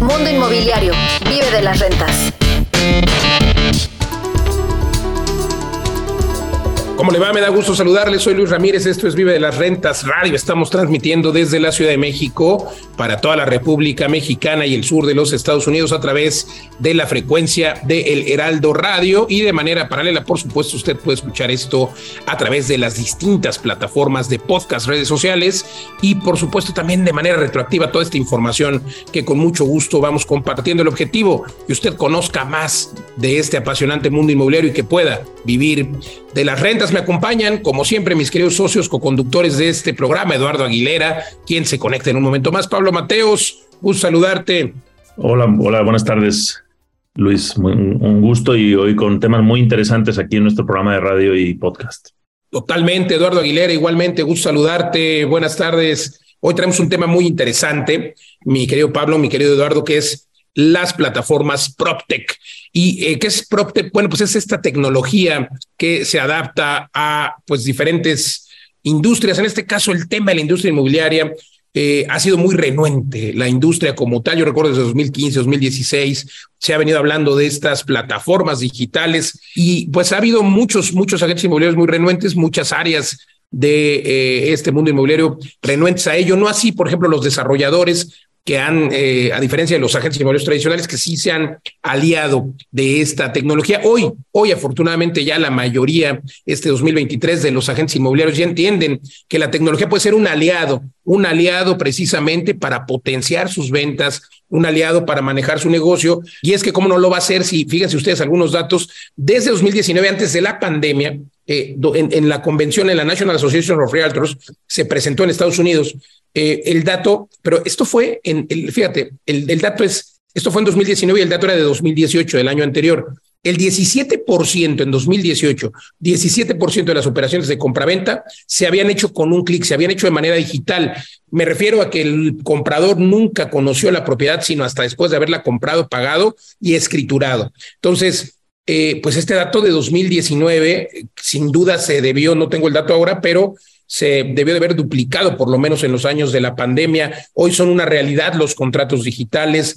Mundo Inmobiliario. Vive de las rentas. ¿Cómo le va? Me da gusto saludarle. Soy Luis Ramírez. Esto es Vive de las Rentas Radio. Estamos transmitiendo desde la Ciudad de México para toda la República Mexicana y el sur de los Estados Unidos a través de la frecuencia de El Heraldo Radio y de manera paralela, por supuesto, usted puede escuchar esto a través de las distintas plataformas de podcast, redes sociales y, por supuesto, también de manera retroactiva toda esta información que con mucho gusto vamos compartiendo. El objetivo que usted conozca más de este apasionante mundo inmobiliario y que pueda vivir de las rentas. Me acompañan, como siempre, mis queridos socios co-conductores de este programa, Eduardo Aguilera, quien se conecta en un momento más. Pablo Mateos, gusto saludarte. Hola, hola, buenas tardes, Luis. Un gusto y hoy con temas muy interesantes aquí en nuestro programa de radio y podcast. Totalmente, Eduardo Aguilera, igualmente, gusto saludarte. Buenas tardes. Hoy traemos un tema muy interesante, mi querido Pablo, mi querido Eduardo, que es las plataformas PropTech. ¿Y eh, qué es PropTech? Bueno, pues es esta tecnología que se adapta a pues diferentes industrias. En este caso, el tema de la industria inmobiliaria eh, ha sido muy renuente. La industria como tal, yo recuerdo desde 2015, 2016, se ha venido hablando de estas plataformas digitales y pues ha habido muchos, muchos agentes inmobiliarios muy renuentes, muchas áreas de eh, este mundo inmobiliario renuentes a ello. No así, por ejemplo, los desarrolladores que han, eh, a diferencia de los agentes inmobiliarios tradicionales, que sí se han aliado de esta tecnología. Hoy, hoy afortunadamente ya la mayoría, este 2023, de los agentes inmobiliarios ya entienden que la tecnología puede ser un aliado, un aliado precisamente para potenciar sus ventas, un aliado para manejar su negocio. Y es que cómo no lo va a hacer si, fíjense ustedes algunos datos, desde 2019, antes de la pandemia, eh, en, la convención, en la National Association of Realtors, se presentó en Estados Unidos eh, el dato, pero esto fue en, el, fíjate, el, el, dato es, esto fue en 2019 y el dato era de 2018, del año anterior. El 17% en 2018, 17% de las operaciones de compraventa se habían hecho con un clic, se habían hecho de manera digital. Me refiero a que el comprador nunca conoció la propiedad, sino hasta después de haberla comprado, pagado y escriturado. Entonces, eh, pues este dato de 2019, sin duda se debió, no tengo el dato ahora, pero se debió de haber duplicado por lo menos en los años de la pandemia. Hoy son una realidad los contratos digitales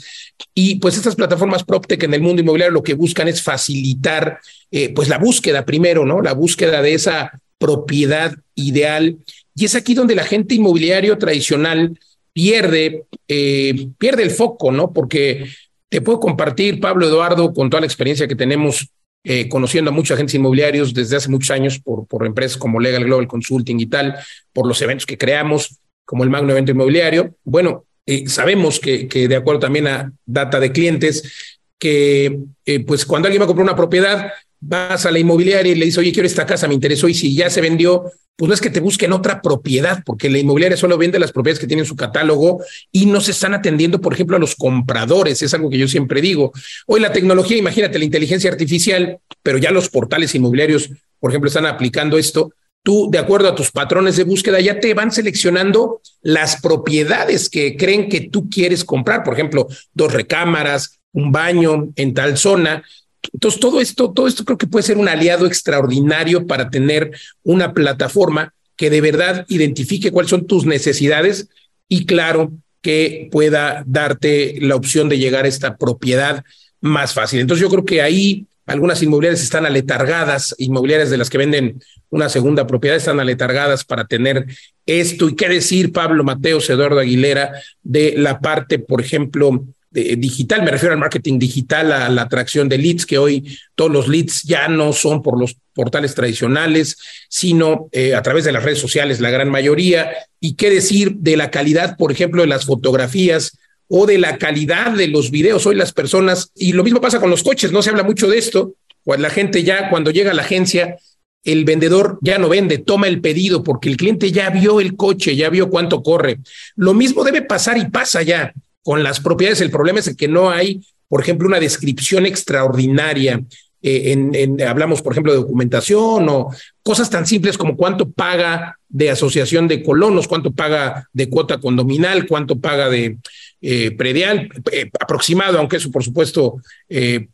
y pues estas plataformas PropTech en el mundo inmobiliario lo que buscan es facilitar eh, pues la búsqueda primero, ¿no? La búsqueda de esa propiedad ideal. Y es aquí donde la gente inmobiliario tradicional pierde, eh, pierde el foco, ¿no? Porque te puedo compartir, Pablo Eduardo, con toda la experiencia que tenemos eh, conociendo a muchos agentes inmobiliarios desde hace muchos años por, por empresas como Legal Global Consulting y tal, por los eventos que creamos, como el Magno Evento Inmobiliario. Bueno, eh, sabemos que, que, de acuerdo también a data de clientes, que eh, pues cuando alguien va a comprar una propiedad, vas a la inmobiliaria y le dices, oye, quiero esta casa, me interesó, y si ya se vendió, pues no es que te busquen otra propiedad, porque la inmobiliaria solo vende las propiedades que tienen su catálogo y no se están atendiendo, por ejemplo, a los compradores. Es algo que yo siempre digo. Hoy la tecnología, imagínate la inteligencia artificial, pero ya los portales inmobiliarios, por ejemplo, están aplicando esto. Tú, de acuerdo a tus patrones de búsqueda, ya te van seleccionando las propiedades que creen que tú quieres comprar. Por ejemplo, dos recámaras, un baño en tal zona. Entonces, todo esto, todo esto creo que puede ser un aliado extraordinario para tener una plataforma que de verdad identifique cuáles son tus necesidades y claro, que pueda darte la opción de llegar a esta propiedad más fácil. Entonces, yo creo que ahí algunas inmobiliarias están aletargadas, inmobiliarias de las que venden una segunda propiedad están aletargadas para tener esto. ¿Y qué decir, Pablo Mateos, Eduardo Aguilera, de la parte, por ejemplo, digital, me refiero al marketing digital, a la atracción de leads, que hoy todos los leads ya no son por los portales tradicionales, sino eh, a través de las redes sociales, la gran mayoría. Y qué decir de la calidad, por ejemplo, de las fotografías o de la calidad de los videos. Hoy las personas, y lo mismo pasa con los coches, no se habla mucho de esto, pues la gente ya cuando llega a la agencia, el vendedor ya no vende, toma el pedido porque el cliente ya vio el coche, ya vio cuánto corre. Lo mismo debe pasar y pasa ya con las propiedades. El problema es que no hay, por ejemplo, una descripción extraordinaria. Eh, en, hablamos, por ejemplo, de documentación o cosas tan simples como cuánto paga de asociación de colonos, cuánto paga de cuota condominal, cuánto paga de eh, predial, eh, aproximado, aunque eso, por supuesto,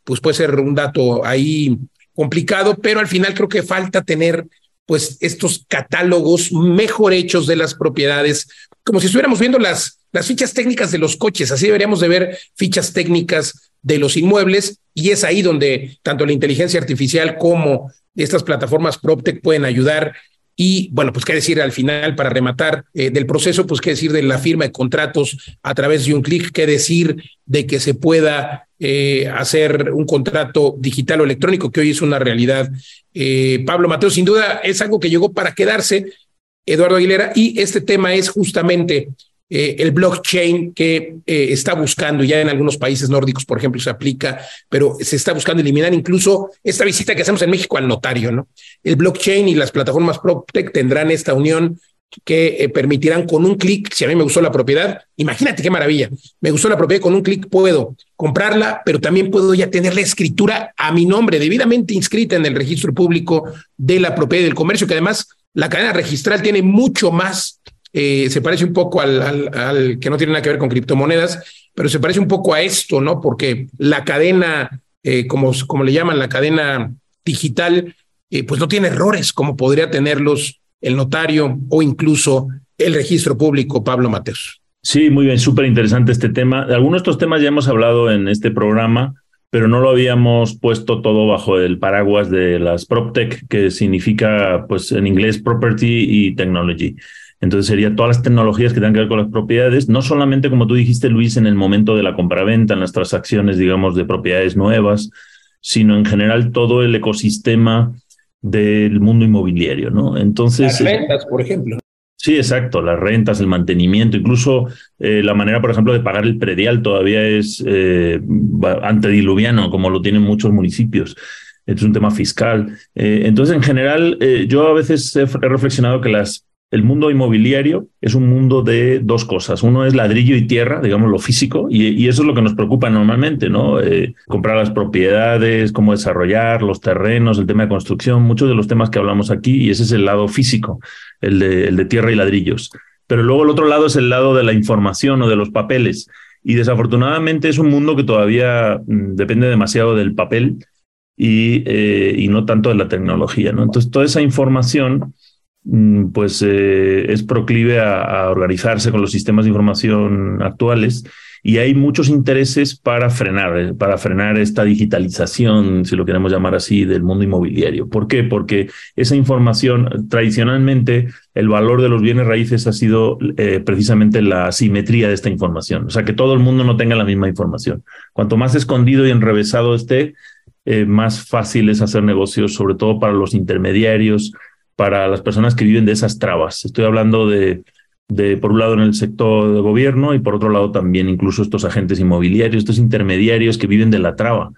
pues puede ser un dato ahí complicado, pero al final creo que falta tener pues estos catálogos mejor hechos de las propiedades, como si estuviéramos viendo las las fichas técnicas de los coches, así deberíamos de ver fichas técnicas de los inmuebles y es ahí donde tanto la inteligencia artificial como estas plataformas PropTech pueden ayudar y bueno, pues qué decir al final para rematar eh, del proceso, pues qué decir de la firma de contratos a través de un clic, qué decir de que se pueda eh, hacer un contrato digital o electrónico, que hoy es una realidad. Eh, Pablo Mateo, sin duda es algo que llegó para quedarse, Eduardo Aguilera, y este tema es justamente eh, el blockchain que eh, está buscando, ya en algunos países nórdicos, por ejemplo, se aplica, pero se está buscando eliminar incluso esta visita que hacemos en México al notario, ¿no? El blockchain y las plataformas PropTech tendrán esta unión que eh, permitirán con un clic, si a mí me gustó la propiedad, imagínate qué maravilla, me gustó la propiedad, con un clic puedo comprarla, pero también puedo ya tener la escritura a mi nombre, debidamente inscrita en el registro público de la propiedad del comercio, que además la cadena registral tiene mucho más eh, se parece un poco al, que no tiene nada que ver con criptomonedas, pero se parece un poco a esto, ¿no? Porque la cadena, eh, como, como le llaman, la cadena digital, eh, pues no tiene errores como podría tenerlos el notario o incluso el registro público, Pablo Mateos. Sí, muy bien, súper interesante este tema. Algunos de estos temas ya hemos hablado en este programa, pero no lo habíamos puesto todo bajo el paraguas de las PropTech, que significa, pues en inglés, Property y Technology. Entonces sería todas las tecnologías que tengan que ver con las propiedades, no solamente como tú dijiste, Luis, en el momento de la compraventa, en las transacciones, digamos, de propiedades nuevas, sino en general todo el ecosistema del mundo inmobiliario, ¿no? Entonces... Las rentas, por ejemplo. Sí, exacto, las rentas, el mantenimiento, incluso eh, la manera, por ejemplo, de pagar el predial todavía es eh, antediluviano, como lo tienen muchos municipios. Es un tema fiscal. Eh, entonces, en general, eh, yo a veces he reflexionado que las el mundo inmobiliario es un mundo de dos cosas. Uno es ladrillo y tierra, digamos lo físico, y, eso es lo que nos preocupa normalmente, ¿no? Eh, comprar las propiedades, cómo desarrollar los terrenos, el tema de construcción, muchos de los temas que hablamos aquí, y ese es el lado físico, el de, tierra y ladrillos. Pero luego el otro lado es el lado de la información o de los papeles. Y desafortunadamente es un mundo que todavía mm, depende demasiado del papel y, eh, y no tanto de la tecnología, ¿no? Entonces, toda esa información pues eh, es proclive a, organizarse con los sistemas de información actuales y hay muchos intereses para frenar, eh, para frenar esta digitalización, si lo queremos llamar así, del mundo inmobiliario. ¿Por qué? Porque esa información, tradicionalmente, el valor de los bienes raíces ha sido eh, precisamente la simetría de esta información, o sea, que todo el mundo no tenga la misma información. Cuanto más escondido y enrevesado esté, más fácil es hacer negocios, sobre todo para los intermediarios, para las personas que viven de esas trabas. Estoy hablando de, de, por un lado, en el sector de gobierno y por otro lado también incluso estos agentes inmobiliarios, estos intermediarios que viven de la traba.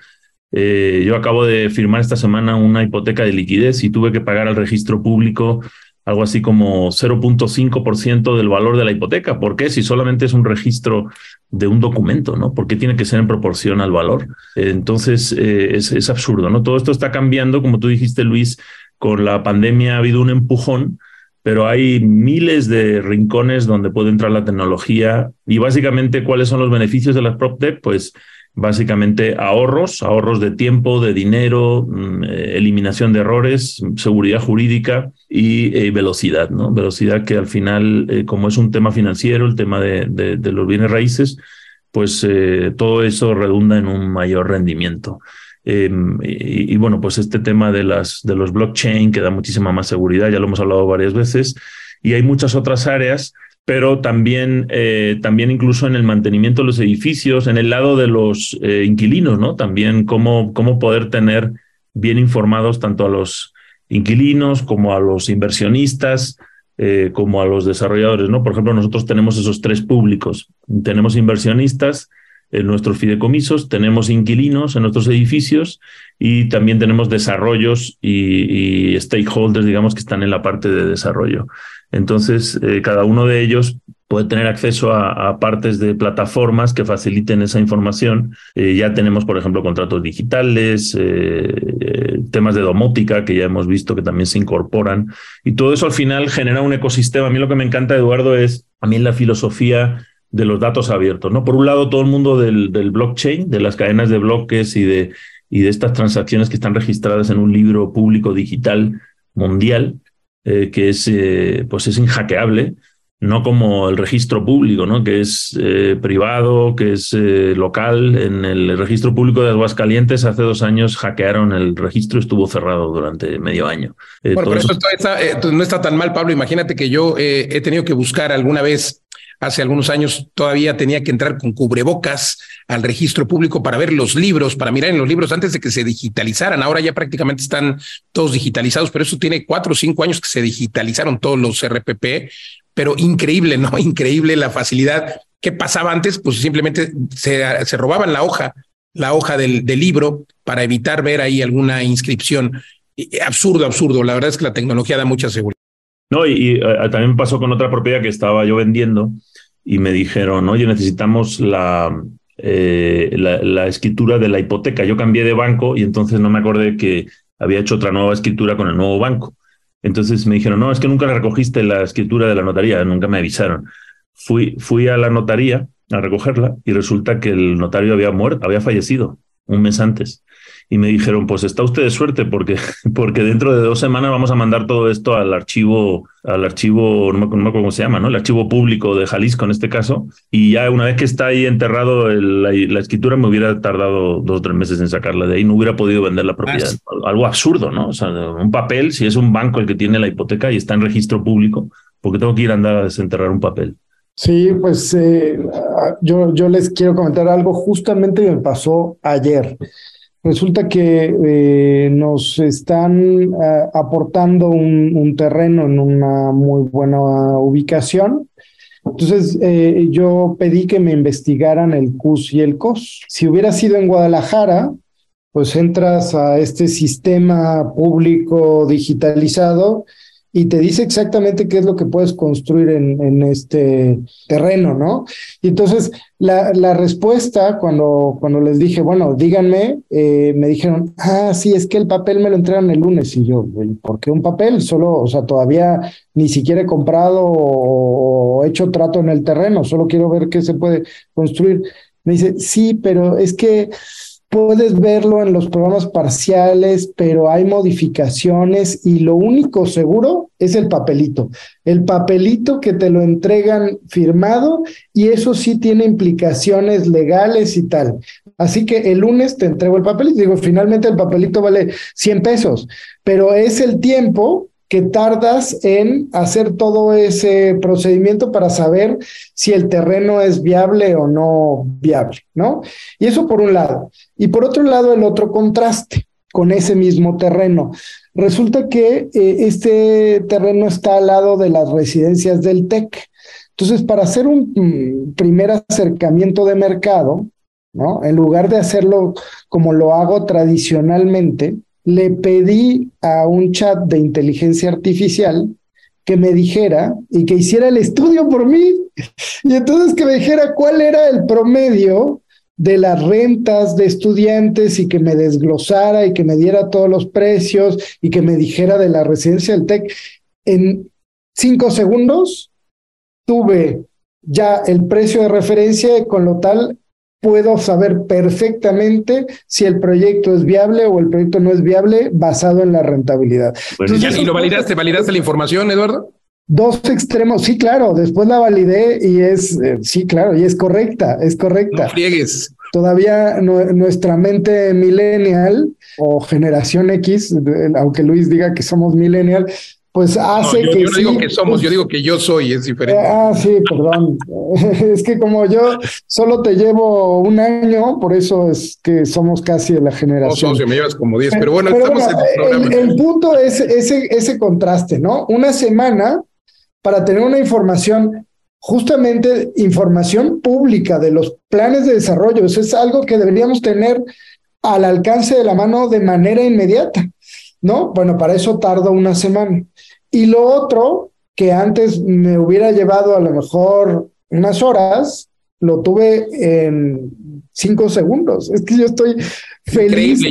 Eh, yo acabo de firmar esta semana una hipoteca de liquidez y tuve que pagar al registro público algo así como 0.5% del valor de la hipoteca. ¿Por qué? Si solamente es un registro de un documento, ¿no? ¿Por qué tiene que ser en proporción al valor? entonces, eh, es, es, absurdo, ¿no? Todo esto está cambiando, como tú dijiste, Luis, con la pandemia ha habido un empujón, pero hay miles de rincones donde puede entrar la tecnología y básicamente cuáles son los beneficios de las PropTech, pues básicamente ahorros, ahorros de tiempo, de dinero, mm, eh, eliminación de errores, seguridad jurídica y eh, velocidad, ¿no? Velocidad que al final, eh, como es un tema financiero, el tema de, de los bienes raíces, pues todo eso redunda en un mayor rendimiento. Em, y, bueno, pues este tema de, las, de los blockchain que da muchísima más seguridad, ya lo hemos hablado varias veces, y hay muchas otras áreas, pero también, eh, también incluso en el mantenimiento de los edificios, en el lado de los eh, inquilinos, ¿no? También cómo, cómo poder tener bien informados tanto a los inquilinos como a los inversionistas, eh, como a los desarrolladores, ¿no? Por ejemplo, nosotros tenemos esos tres públicos. Tenemos inversionistas, en nuestros fideicomisos, tenemos inquilinos en nuestros edificios y también tenemos desarrollos y, stakeholders, digamos, que están en la parte de desarrollo. Entonces, eh, cada uno de ellos puede tener acceso a, partes de plataformas que faciliten esa información. Eh, ya tenemos, por ejemplo, contratos digitales, eh, temas de domótica que ya hemos visto que también se incorporan. Y todo eso al final genera un ecosistema. A mí lo que me encanta, Eduardo, es a mí la filosofía de los datos abiertos, ¿no? Por un lado, todo el mundo del, del, blockchain, de las cadenas de bloques y de, y de estas transacciones que están registradas en un libro público digital mundial, eh, que es, eh, pues es inhackeable. no como el registro público, ¿no? que es eh, privado, que es eh, local. En el registro público de Aguascalientes hace dos años hackearon el registro, estuvo cerrado durante medio año. Eh, bueno, pero eso, no está tan mal, Pablo. Imagínate que yo he tenido que buscar alguna vez hace algunos años todavía tenía que entrar con cubrebocas al registro público para ver los libros, para mirar en los libros antes de que se digitalizaran. Ahora ya prácticamente están todos digitalizados, pero eso tiene cuatro o cinco años que se digitalizaron todos los RPP pero increíble, ¿no? Increíble la facilidad. ¿Qué pasaba antes? Pues simplemente se, robaban la hoja, la hoja del, libro para evitar ver ahí alguna inscripción. Absurdo, absurdo. La verdad es que la tecnología da mucha seguridad. No, y, eh, también pasó con otra propiedad que estaba yo vendiendo y me dijeron, oye, necesitamos la, eh, la, la, escritura de la hipoteca. Yo cambié de banco y entonces no me acordé que había hecho otra nueva escritura con el nuevo banco. Entonces me dijeron, no, es que nunca recogiste la escritura de la notaría, nunca me avisaron. Fui, fui a la notaría a recogerla y resulta que el notario había muerto, había fallecido un mes antes y me dijeron, pues está usted de suerte porque, porque dentro de dos semanas vamos a mandar todo esto al archivo, al archivo, no me acuerdo cómo se llama, ¿no? El archivo público de Jalisco en este caso. Y ya una vez que está ahí enterrado la, escritura, me hubiera tardado dos o tres meses en sacarla de ahí, no hubiera podido vender la propiedad. Algo absurdo, ¿no? O sea, un papel, si es un banco el que tiene la hipoteca y está en registro público, porque tengo que ir a andar a desenterrar un papel. Sí, pues eh, yo, yo les quiero comentar algo justamente me pasó ayer. Resulta que eh, nos están eh, aportando un, terreno en una muy buena ubicación. Entonces, eh, yo pedí que me investigaran el CUS y el COS. Si hubiera sido en Guadalajara, pues entras a este sistema público digitalizado y te dice exactamente qué es lo que puedes construir en, en este terreno, ¿no? Y entonces la, la, respuesta cuando, cuando les dije, bueno, díganme, eh, me dijeron, ah, sí, es que el papel me lo entregan el lunes. Y yo, ¿por qué un papel? Solo, o sea, todavía ni siquiera he comprado o, hecho trato en el terreno, solo quiero ver qué se puede construir. Me dice, sí, pero es que puedes verlo en los programas parciales, pero hay modificaciones y lo único seguro es el papelito. El papelito que te lo entregan firmado y eso sí tiene implicaciones legales y tal. Así que el lunes te entrego el papelito. Digo, finalmente el papelito vale 100 pesos, pero es el tiempo que tardas en hacer todo ese procedimiento para saber si el terreno es viable o no viable, ¿no? Y eso por un lado. Y por otro lado, el otro contraste con ese mismo terreno. Resulta que eh, este terreno está al lado de las residencias del TEC. Entonces, para hacer un mm, primer acercamiento de mercado, ¿no? En lugar de hacerlo como lo hago tradicionalmente, le pedí a un chat de inteligencia artificial que me dijera y que hiciera el estudio por mí. Y entonces que me dijera cuál era el promedio de las rentas de estudiantes y que me desglosara y que me diera todos los precios y que me dijera de la residencia del TEC. En cinco segundos tuve ya el precio de referencia con lo tal puedo saber perfectamente si el proyecto es viable o el proyecto no es viable basado en la rentabilidad. ¿Y lo validaste? ¿Validaste la información, Eduardo? Dos extremos, sí, claro, después la validé y es, eh, sí, claro, y es correcta, es correcta. No Todavía nuestra mente millennial o generación X, aunque Luis diga que somos millennial, pues hace yo, que. Yo no digo que somos, yo pues digo que yo soy, es diferente. Ah, sí, perdón. es que como yo solo te llevo un año, por eso es que somos casi de la generación. No, me llevas como 10, pero bueno, estamos en el, el punto es ese, ese contraste, ¿no? Una semana para tener una información, justamente información pública de los planes de desarrollo. Eso es algo que deberíamos tener al alcance de la mano de manera inmediata. ¿No? Bueno, para eso tardo una semana. Y lo otro, que antes me hubiera llevado a lo mejor unas horas, lo tuve en cinco segundos. Es que yo estoy feliz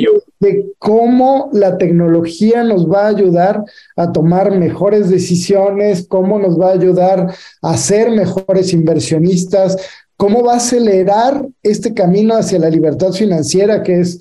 de, cómo la tecnología nos va a ayudar a tomar mejores decisiones, cómo nos va a ayudar a ser mejores inversionistas, cómo va a acelerar este camino hacia la libertad financiera, que es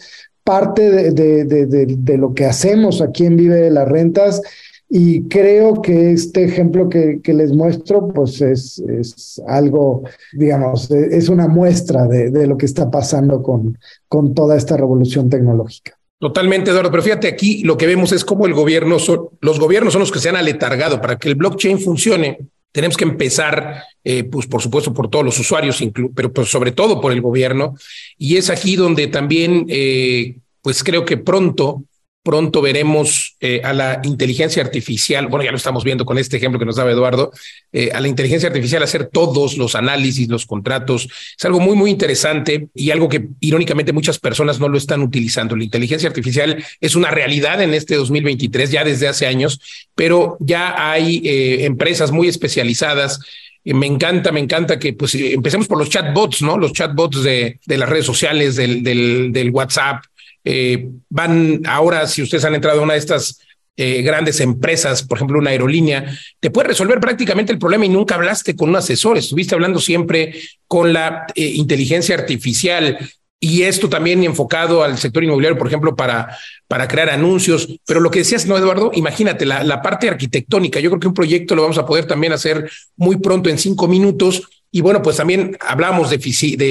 parte de, de, de, de, lo que hacemos aquí en Vive de las Rentas Y creo que este ejemplo que, que les muestro, pues es, es, algo, digamos, es una muestra de, de, lo que está pasando con, con toda esta revolución tecnológica. Totalmente, Eduardo. Pero fíjate aquí, lo que vemos es cómo el gobierno, son, los gobiernos son los que se han aletargado para que el blockchain funcione. Tenemos que empezar, eh, pues por supuesto, por todos los usuarios, pero pues, sobre todo por el gobierno. Y es aquí donde también, eh, pues creo que pronto Pronto veremos eh, a la inteligencia artificial, bueno, ya lo estamos viendo con este ejemplo que nos daba Eduardo, eh, a la inteligencia artificial hacer todos los análisis, los contratos. Es algo muy, muy interesante y algo que irónicamente muchas personas no lo están utilizando. La inteligencia artificial es una realidad en este 2023, ya desde hace años, pero ya hay eh, empresas muy especializadas me encanta, me encanta que pues empecemos por los chatbots, ¿no? Los chatbots de, de las redes sociales, del, del, del WhatsApp, eh, van ahora, si ustedes han entrado a una de estas eh, grandes empresas, por ejemplo, una aerolínea, te puede resolver prácticamente el problema y nunca hablaste con un asesor, estuviste hablando siempre con la eh, inteligencia artificial. Y esto también enfocado al sector inmobiliario, por ejemplo, para, para crear anuncios. Pero lo que decías, no, Eduardo, imagínate la, la parte arquitectónica. Yo creo que un proyecto lo vamos a poder también hacer muy pronto en cinco minutos y bueno, pues también hablamos de,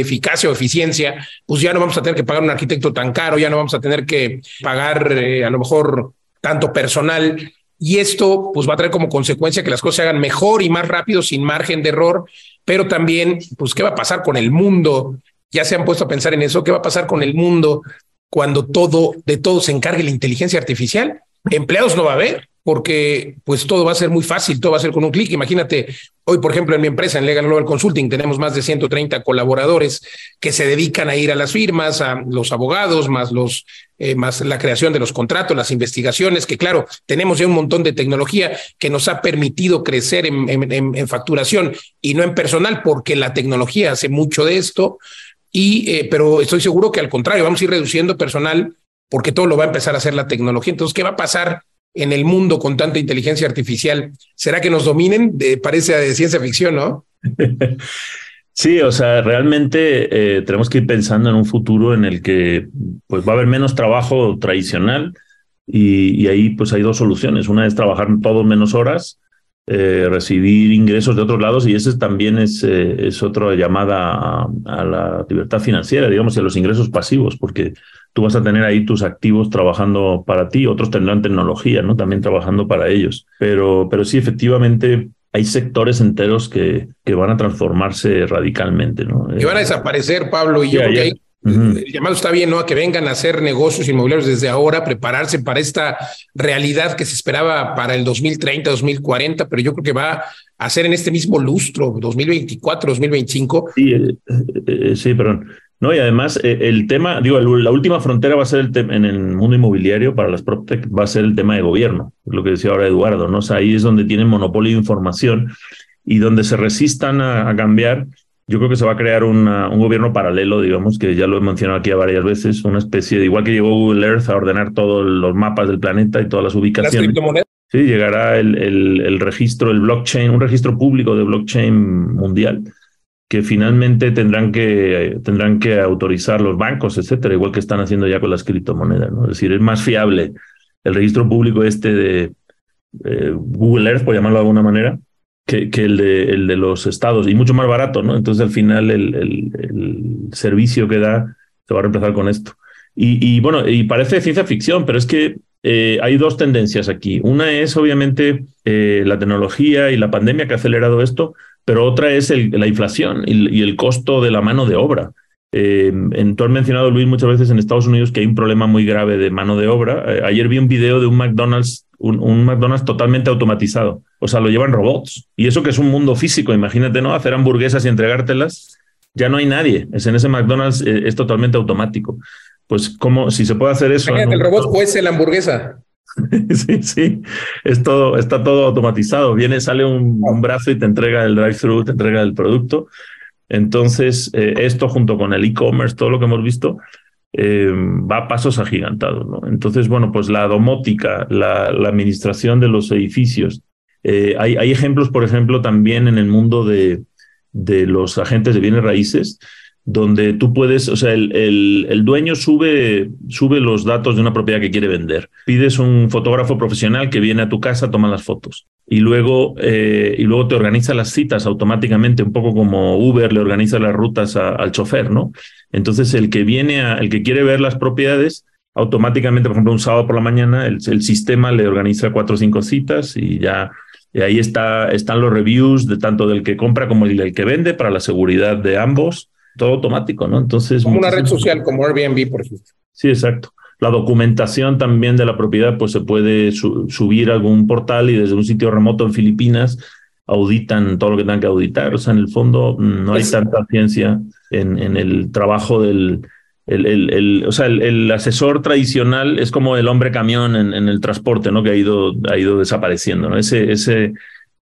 eficacia o eficiencia, pues ya no vamos a tener que pagar un arquitecto tan caro, ya no vamos a tener que pagar eh, a lo mejor tanto personal. Y esto pues va a traer como consecuencia que las cosas se hagan mejor y más rápido, sin margen de error, pero también, pues, ¿qué va a pasar con el mundo? Ya se han puesto a pensar en eso, ¿qué va a pasar con el mundo cuando todo, de todo se encargue la inteligencia artificial? Empleados no va a haber porque pues todo va a ser muy fácil, todo va a ser con un clic. Imagínate, hoy por ejemplo en mi empresa, en Legal Global Consulting, tenemos más de 130 colaboradores que se dedican a ir a las firmas, a los abogados, más los eh, más la creación de los contratos, las investigaciones, que claro, tenemos ya un montón de tecnología que nos ha permitido crecer en, en, en facturación y no en personal, porque la tecnología hace mucho de esto. Y, eh, pero estoy seguro que al contrario, vamos a ir reduciendo personal porque todo lo va a empezar a hacer la tecnología. Entonces, ¿qué va a pasar en el mundo con tanta inteligencia artificial, ¿será que nos dominen? parece de ciencia ficción, ¿no? Sí, o sea, realmente eh, tenemos que ir pensando en un futuro en el que pues va a haber menos trabajo tradicional y, ahí pues hay dos soluciones. Una es trabajar todos menos horas, eh, recibir ingresos de otros lados y ese también es, eh, es otra llamada a, a, la libertad financiera, digamos, y a los ingresos pasivos, porque tú vas a tener ahí tus activos trabajando para ti, otros tendrán tecnología, ¿no? También trabajando para ellos. Pero, pero sí, efectivamente, hay sectores enteros que, que van a transformarse radicalmente, ¿no? Y van a desaparecer, Pablo, y yo creo que ahí el llamado está bien, ¿no? A que vengan a hacer negocios inmobiliarios desde ahora, prepararse para esta realidad que se esperaba para el 2030, 2040, pero yo creo que va a ser en este mismo lustro, 2024, 2025. Sí, eh, eh, sí, perdón. No, y además eh, el tema, digo, la última frontera va a ser el tema en el mundo inmobiliario para las PropTech, va a ser el tema de gobierno, lo que decía ahora Eduardo, ¿no? O sea, ahí es donde tienen monopolio de información y donde se resistan a, cambiar. Yo creo que se va a crear una, un gobierno paralelo, digamos, que ya lo he mencionado aquí varias veces, una especie de, igual que llegó Google Earth a ordenar todos los mapas del planeta y todas las ubicaciones. Sí, llegará el, el, el registro, el blockchain, un registro público de blockchain mundial que finalmente tendrán que, tendrán que autorizar los bancos, etcétera, igual que están haciendo ya con las criptomonedas. ¿no? Es decir, es más fiable el registro público este de eh, Google Earth, por llamarlo de alguna manera, que, el, de, los estados, y mucho más barato, ¿no? Entonces, al final, el, servicio que da se va a reemplazar con esto. Y, bueno, y parece ciencia ficción, pero es que eh, hay dos tendencias aquí. Una es, obviamente, eh, la tecnología y la pandemia que ha acelerado esto, pero otra es la inflación y, el costo de la mano de obra. Eh, tú has mencionado, Luis, muchas veces en Estados Unidos que hay un problema muy grave de mano de obra. Eh, ayer vi un video de un McDonald's, un, McDonald's totalmente automatizado. O sea, lo llevan robots. Y eso que es un mundo físico, imagínate, ¿no? Hacer hamburguesas y entregártelas. Ya no hay nadie. Es en ese McDonald's eh, es totalmente automático. Pues, ¿cómo, si se puede hacer eso? Imagínate, el robot cuece la hamburguesa. sí, sí, es todo, está todo automatizado. Viene, sale un, brazo y te entrega el drive-thru, te entrega el producto. Entonces, eh, esto junto con el e-commerce, todo lo que hemos visto, eh, va a pasos agigantados. ¿no? Entonces, bueno, pues la domótica, la, administración de los edificios. Eh, hay, hay, ejemplos, por ejemplo, también en el mundo de, de los agentes de bienes raíces, donde tú puedes, o sea, el, el, dueño sube, sube los datos de una propiedad que quiere vender. Pides un fotógrafo profesional que viene a tu casa, toma las fotos y luego, eh, y luego te organiza las citas automáticamente, un poco como Uber le organiza las rutas al chofer, ¿no? Entonces, el que viene, a, el que quiere ver las propiedades, automáticamente, por ejemplo, un sábado por la mañana, el, el sistema le organiza cuatro o cinco citas y ya y ahí está, están los reviews de tanto del que compra como del que vende para la seguridad de ambos, todo automático, ¿no? Entonces. Como una red social como Airbnb, por ejemplo. Sí, exacto. La documentación también de la propiedad, pues se puede subir a algún portal y desde un sitio remoto en Filipinas auditan todo lo que tengan que auditar. O sea, en el fondo no hay tanta ciencia en, en el trabajo del, el, el, el, o sea, el, asesor tradicional es como el hombre camión en, en, el transporte, ¿no? Que ha ido, ha ido desapareciendo, ¿no? Ese, ese,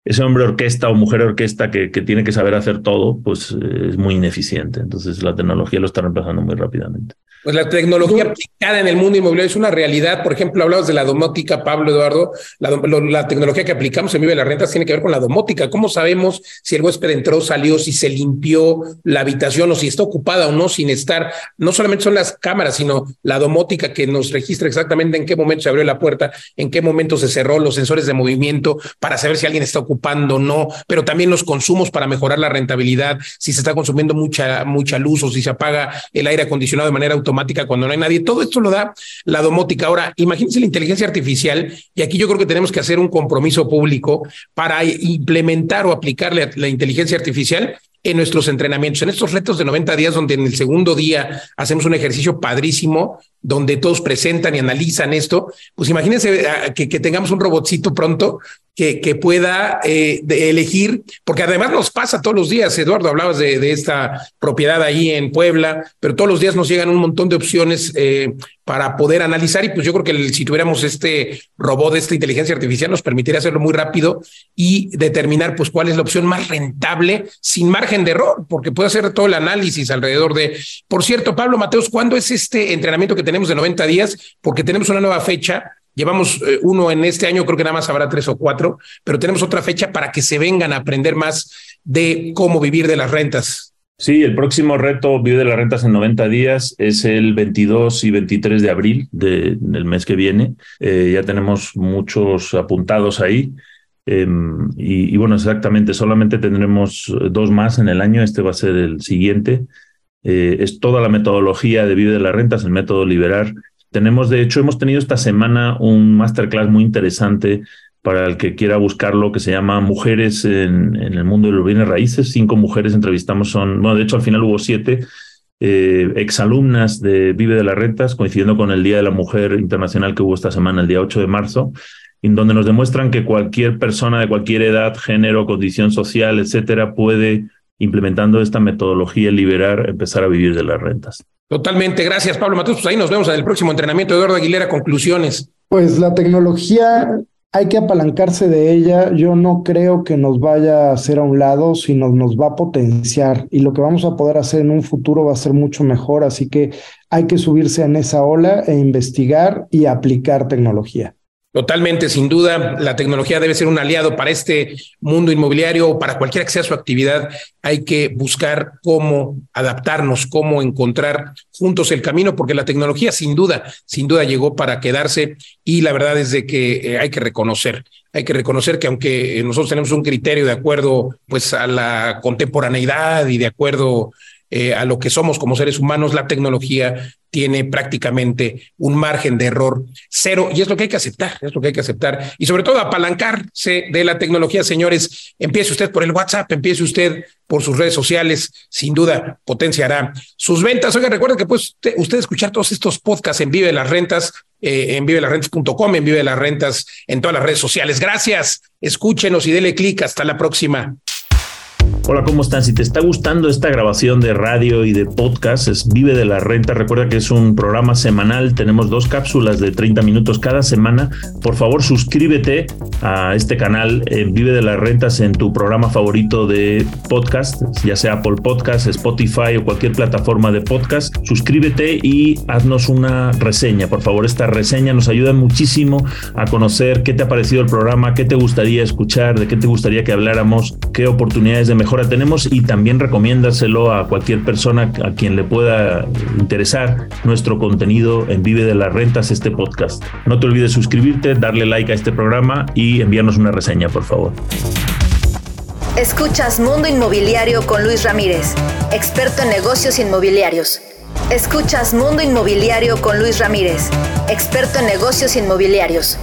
ese hombre orquesta o mujer orquesta que, que tiene que saber hacer todo, pues eh, es muy ineficiente. Entonces la tecnología lo está reemplazando muy rápidamente. Pues la tecnología aplicada en el mundo inmobiliario es una realidad. Por ejemplo, hablabas de la domótica, Pablo Eduardo. La, tecnología que aplicamos en Vive las Rentas tiene que ver con la domótica. ¿Cómo sabemos si el huésped entró, salió, si se limpió la habitación o si está ocupada o no sin estar? No solamente son las cámaras, sino la domótica que nos registra exactamente en qué momento se abrió la puerta, en qué momento se cerró, los sensores de movimiento para saber si alguien está ocupando no, pero también los consumos para mejorar la rentabilidad, si se está consumiendo mucha, mucha luz o si se apaga el aire acondicionado de manera automática cuando no hay nadie. Todo esto lo da la domótica. Ahora, imagínense la inteligencia artificial, y aquí yo creo que tenemos que hacer un compromiso público para implementar o aplicarle la inteligencia artificial en nuestros entrenamientos, en estos retos de 90 días, donde en el segundo día hacemos un ejercicio padrísimo, donde todos presentan y analizan esto, pues imagínense ah, que, que tengamos un robotcito pronto que, pueda eh, elegir, porque además nos pasa todos los días, Eduardo, hablabas de, de, esta propiedad ahí en Puebla, pero todos los días nos llegan un montón de opciones eh, para poder analizar y pues yo creo que si tuviéramos este robot, esta inteligencia artificial, nos permitiría hacerlo muy rápido y determinar pues cuál es la opción más rentable sin margen de error, porque puede hacer todo el análisis alrededor de... Por cierto, Pablo Mateos, ¿cuándo es este entrenamiento que tenemos de 90 días? Porque tenemos una nueva fecha Llevamos eh, uno en este año, creo que nada más habrá tres o cuatro, pero tenemos otra fecha para que se vengan a aprender más de cómo vivir de las rentas. Sí, el próximo reto Vive de las Rentas en 90 días es el 22 y 23 de abril de, del mes que viene. Eh, ya tenemos muchos apuntados ahí. Em, y, bueno, exactamente, solamente tendremos dos más en el año. Este va a ser el siguiente. Eh, es toda la metodología de Vive de las Rentas, el método Liberar, tenemos, de hecho, hemos tenido esta semana un masterclass muy interesante para el que quiera buscarlo, que se llama Mujeres en, el mundo de los bienes raíces. Cinco mujeres entrevistamos, son, bueno, de hecho al final hubo siete eh, exalumnas de Vive de las Rentas, coincidiendo con el Día de la Mujer Internacional que hubo esta semana, el día 8 de marzo, en donde nos demuestran que cualquier persona de cualquier edad, género, condición social, etcétera, puede, implementando esta metodología liberar, empezar a vivir de las rentas. Totalmente, gracias Pablo Matos. Pues ahí nos vemos en el próximo entrenamiento. Eduardo Aguilera, conclusiones. Pues la tecnología hay que apalancarse de ella. Yo no creo que nos vaya a hacer a un lado, sino nos va a potenciar y lo que vamos a poder hacer en un futuro va a ser mucho mejor. Así que hay que subirse en esa ola e investigar y aplicar tecnología. Totalmente, sin duda, la tecnología debe ser un aliado para este mundo inmobiliario o para cualquiera que sea su actividad. Hay que buscar cómo adaptarnos, cómo encontrar juntos el camino, porque la tecnología sin duda, sin duda llegó para quedarse y la verdad es de que eh, hay que reconocer, hay que reconocer que aunque nosotros tenemos un criterio de acuerdo pues a la contemporaneidad y de acuerdo eh, a lo que somos como seres humanos, la tecnología tiene prácticamente un margen de error cero y es lo que hay que aceptar, es lo que hay que aceptar y sobre todo apalancarse de la tecnología, señores. Empiece usted por el WhatsApp, empiece usted por sus redes sociales, sin duda potenciará sus ventas. Oigan, recuerden que puede usted, escuchar todos estos podcasts en Vive las Rentas, eh, en vivelasrentas.com, en Vive las Rentas, en todas las redes sociales. Gracias, escúchenos y dele clic. Hasta la próxima. Hola, ¿cómo están? Si te está gustando esta grabación de radio y de podcast, es Vive de la Renta. Recuerda que es un programa semanal. Tenemos dos cápsulas de 30 minutos cada semana. Por favor, suscríbete a este canal Vive de las Rentas en tu programa favorito de podcast, ya sea Apple Podcast, Spotify o cualquier plataforma de podcast. Suscríbete y haznos una reseña. Por favor, esta reseña nos ayuda muchísimo a conocer qué te ha parecido el programa, qué te gustaría escuchar, de qué te gustaría que habláramos, qué oportunidades de mejora tenemos y también recomiéndaselo a cualquier persona a quien le pueda interesar nuestro contenido en Vive de las Rentas, este podcast. No te olvides suscribirte, darle like a este programa y enviarnos una reseña, por favor. Escuchas Mundo Inmobiliario con Luis Ramírez, experto en negocios inmobiliarios. Escuchas Mundo Inmobiliario con Luis Ramírez, experto en negocios inmobiliarios.